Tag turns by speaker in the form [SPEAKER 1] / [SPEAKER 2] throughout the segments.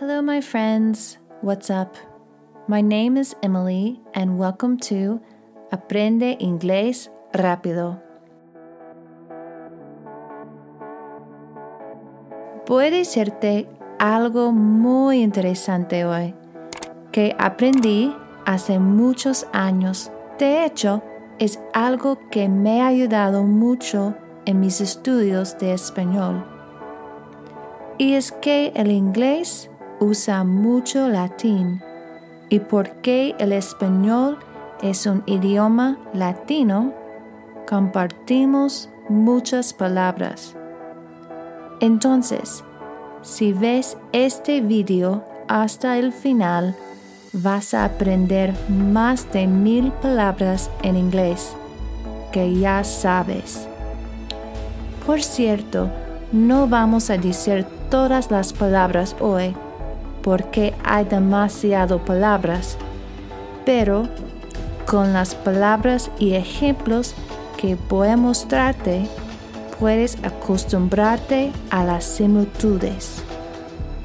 [SPEAKER 1] Hello, my friends. What's up? My name is Emily, and welcome to Aprende Inglés Rápido. Voy a decirte algo muy interesante hoy que aprendí hace muchos años. De hecho, es algo que me ha ayudado mucho en mis estudios de español. Y es que el inglés usa mucho latín y porque el español es un idioma latino, compartimos muchas palabras. Entonces, si ves este video hasta el final, vas a aprender más de mil palabras en inglés que ya sabes. Por cierto, no vamos a decir todas las palabras hoy porque hay demasiado palabras, pero con las palabras y ejemplos que voy a mostrarte, puedes acostumbrarte a las similitudes.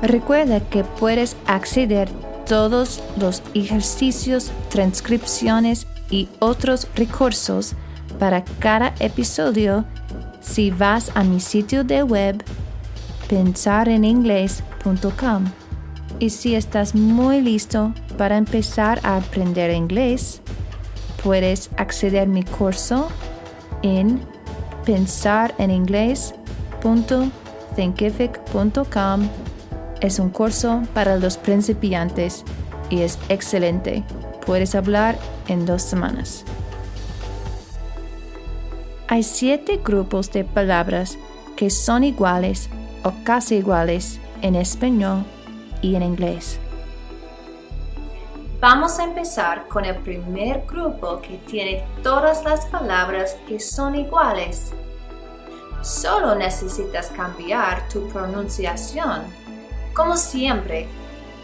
[SPEAKER 1] Recuerda que puedes acceder todos los ejercicios, transcripciones y otros recursos para cada episodio si vas a mi sitio de web pensareningles.com. Y si estás muy listo para empezar a aprender inglés, puedes acceder a mi curso en pensareningles.thinkific.com. Es un curso para los principiantes y es excelente. Puedes hablar en dos semanas. Hay siete grupos de palabras que son iguales o casi iguales en español y en inglés. Vamos a empezar con el primer grupo que tiene todas las palabras que son iguales. Solo necesitas cambiar tu pronunciación. Como siempre,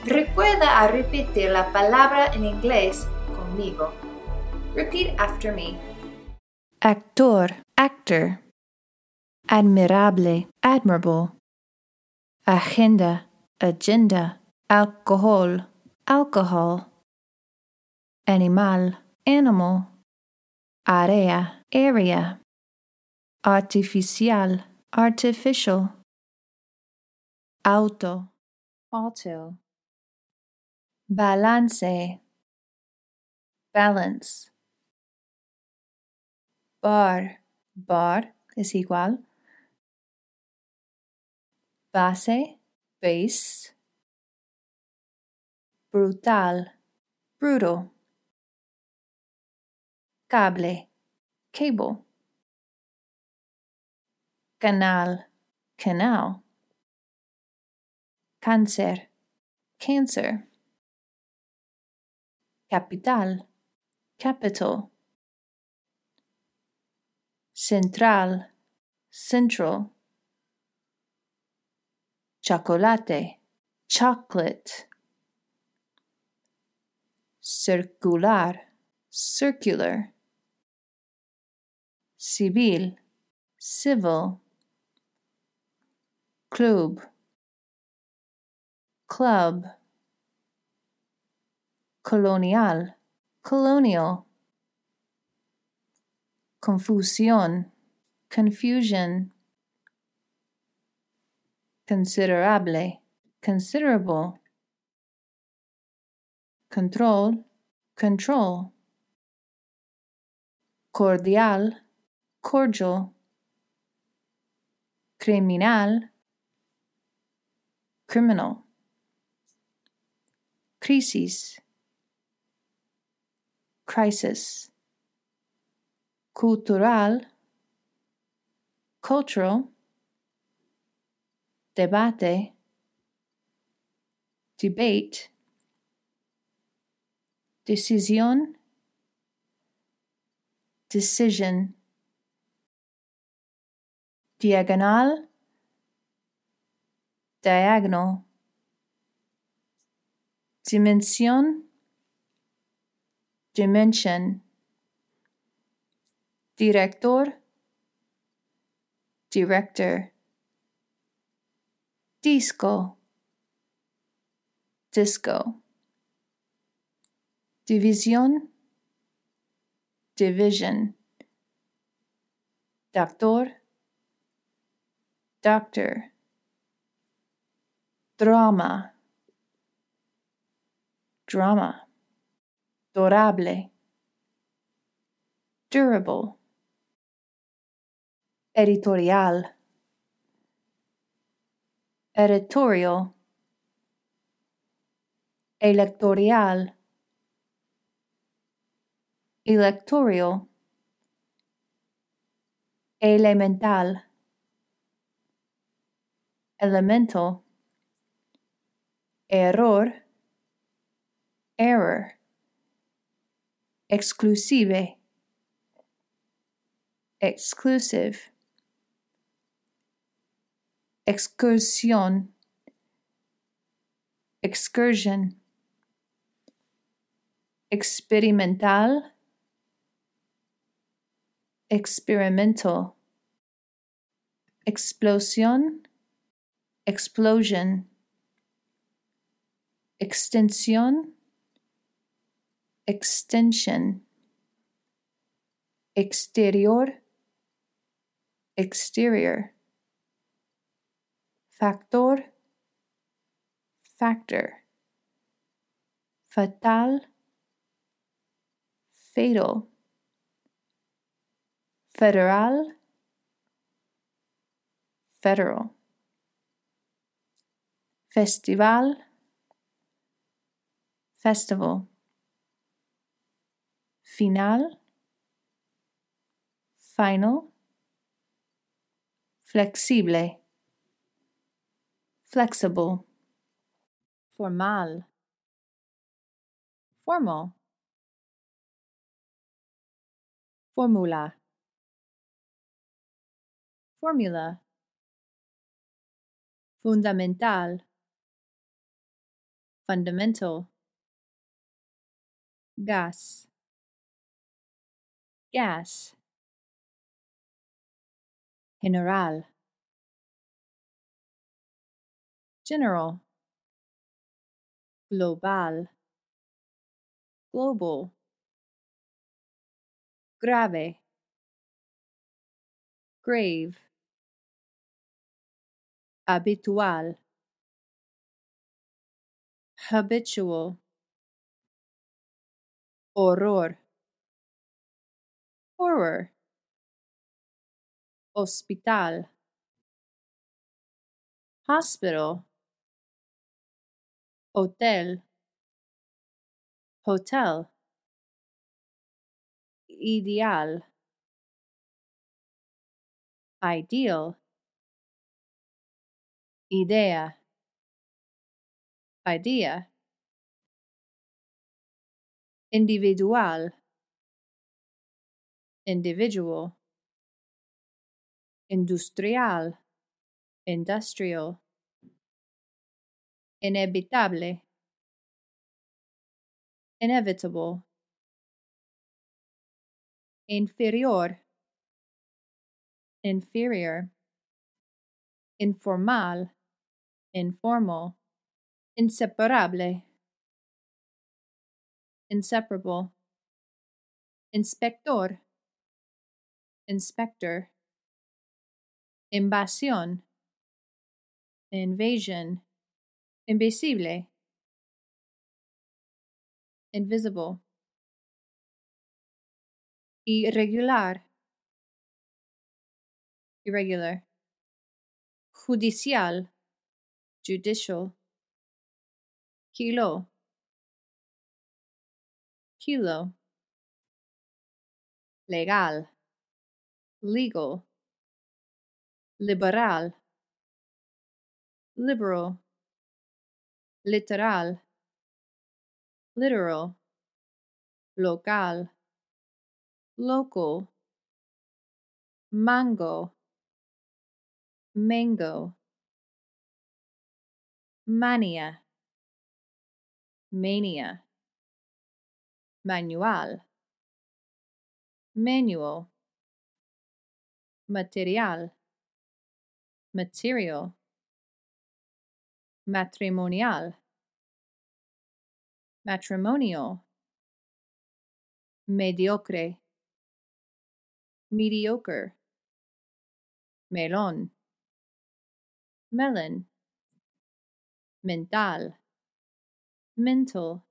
[SPEAKER 1] recuerda a repetir la palabra en inglés conmigo. Repeat after me. Actor, actor. Admirable, admirable. Agenda, agenda. Alcohol, alcohol. Animal, animal. Área, area. Artificial, artificial. Auto, auto. Balance, balance. Bar, bar es igual. Base, base. Brutal, brutal. Cable, cable. Canal, canal. Cáncer, cancer. Capital, capital. Central, central. Chocolate, chocolate. Circular, circular. Civil, civil. Club, club. Colonial, colonial. Confusión, confusion. Considerable, considerable. Control, control. Cordial, cordial. Criminal, criminal. Crisis, crisis. Cultural, cultural. Debate, debate. Decisión, decision. Diagonal, diagonal. Dimensión, dimension. Director, director. Disco, disco. División, division. Doctor, doctor. Drama, drama. Durable, durable. Editorial, editorial. Electoral, electoral. Elemental, elemental. Error, error. Exclusive, exclusive. Excursión, excursion. Experimental, experimental. Explosión, explosion. Extensión, extension. Exterior, exterior. Factor, factor. Fatal, fatal. Federal, federal. Festival, festival. Final, final. Flexible, flexible. Formal, formal. Formula, formula. Fundamental, fundamental. Gas, gas. General, general. Global, global. Grave, grave. Habitual, habitual. Horror, horror. Hospital, hospital. Hotel, hotel. Ideal, ideal. Idea, idea. Individual, individual. Industrial, industrial. Inevitable, inevitable. Inferior, inferior. Informal, informal. Inseparable, inseparable. Inspector, inspector. Invasión, invasion. Invisible, invisible. Irregular, irregular. Judicial, judicial. Kilo, kilo. Legal, legal. Liberal, liberal. Literal, literal. Local, local. Mango, mango. Mania, mania. Manual, manual. Material, material. Matrimonial, matrimonial. Mediocre, mediocre, melon, melon, mental, mental,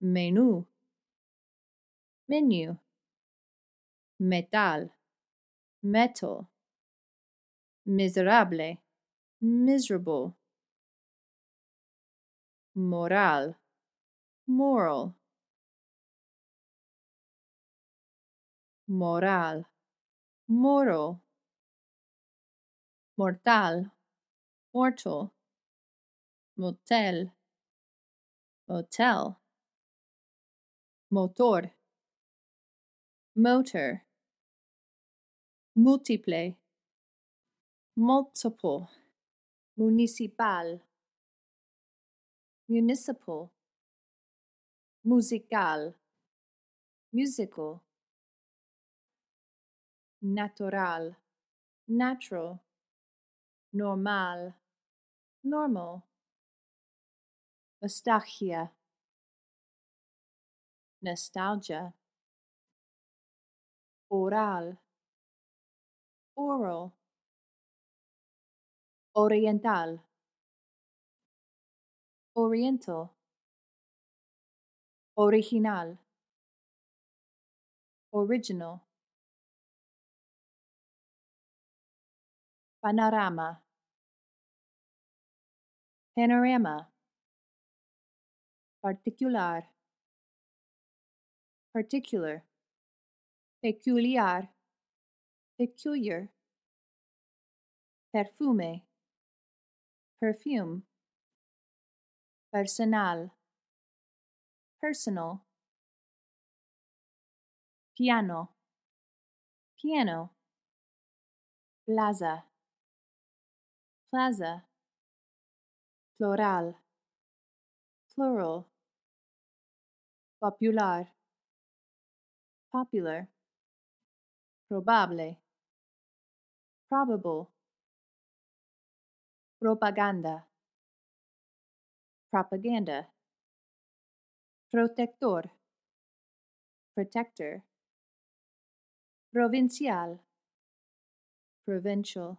[SPEAKER 1] menú, menu, metal, metal, miserable, miserable, moral, moral, moral, moral, mortal, mortal, motel, motel, motor, motor, multiple, multiple, municipal, municipal, musical, musical, natural, natural, normal, normal, nostalgia, nostalgia, oral, oral, oriental, oriental, original, original, panorama, panorama, particular, particular, peculiar, peculiar, perfume, perfume, personal, personal, piano, piano, plaza, plaza, plural, plural, popular, popular, probable, probable, propaganda, propaganda, protector, protector, provincial, provincial,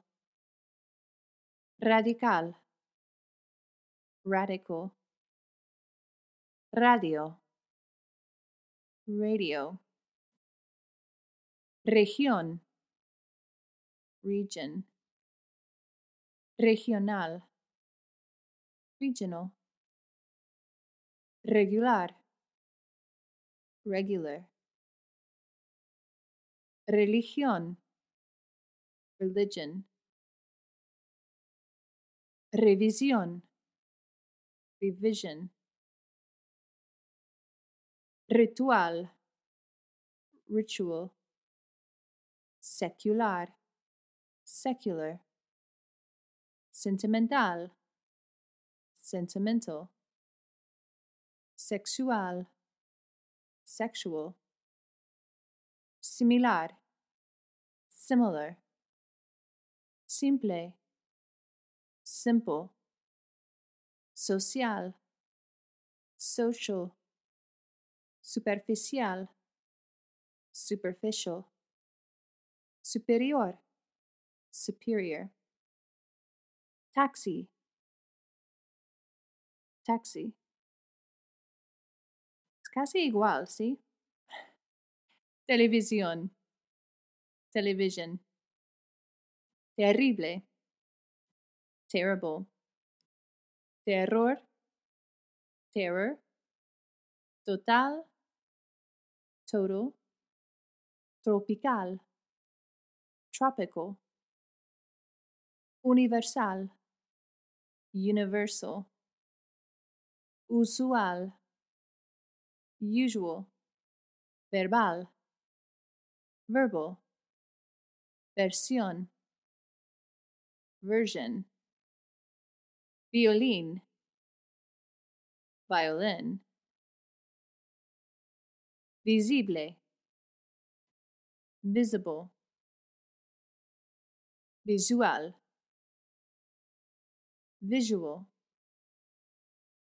[SPEAKER 1] radical, radical, radio, radio, región, region, regional, regional, regular, regular, religión, religion, revisión, revision, ritual, ritual, secular, secular, sentimental, sentimental, sexual, sexual, similar, similar, simple, simple, social, social, superficial, superficial, superior, superior, taxi, taxi. Es casi igual, ¿sí? Televisión, television, terrible, terrible, terror, terror, total, total, tropical, tropical, universal, universal, usual, usual, verbal, verbal, versión, version, violin, violin, visible, visible, visual, visual,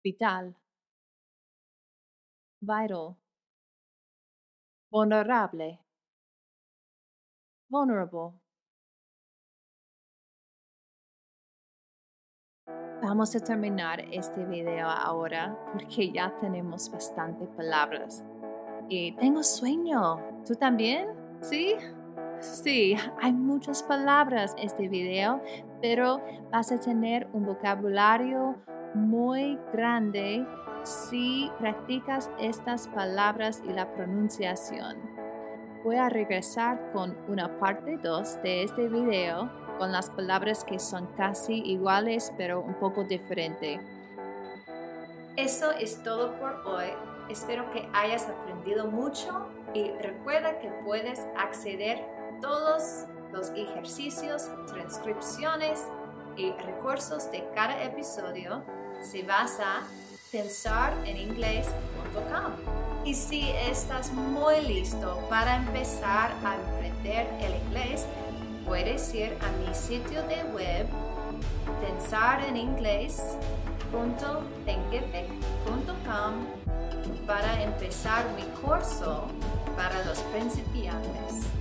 [SPEAKER 1] vital, vital, vulnerable, vulnerable. Vamos a terminar este video ahora porque ya tenemos bastantes palabras. Y tengo sueño. ¿Tú también? ¿Sí? Sí, hay muchas palabras en este video, pero vas a tener un vocabulario muy grande si practicas estas palabras y la pronunciación. Voy a regresar con una parte 2 de este video con las palabras que son casi iguales pero un poco diferentes. Eso es todo por hoy. Espero que hayas aprendido mucho y recuerda que puedes acceder a todos los ejercicios, transcripciones y recursos de cada episodio si vas a pensareninglés.com. Y si estás muy listo para empezar a aprender el inglés, puedes ir a mi sitio de web pensareninglés.thinkific.com para empezar mi curso para los principiantes.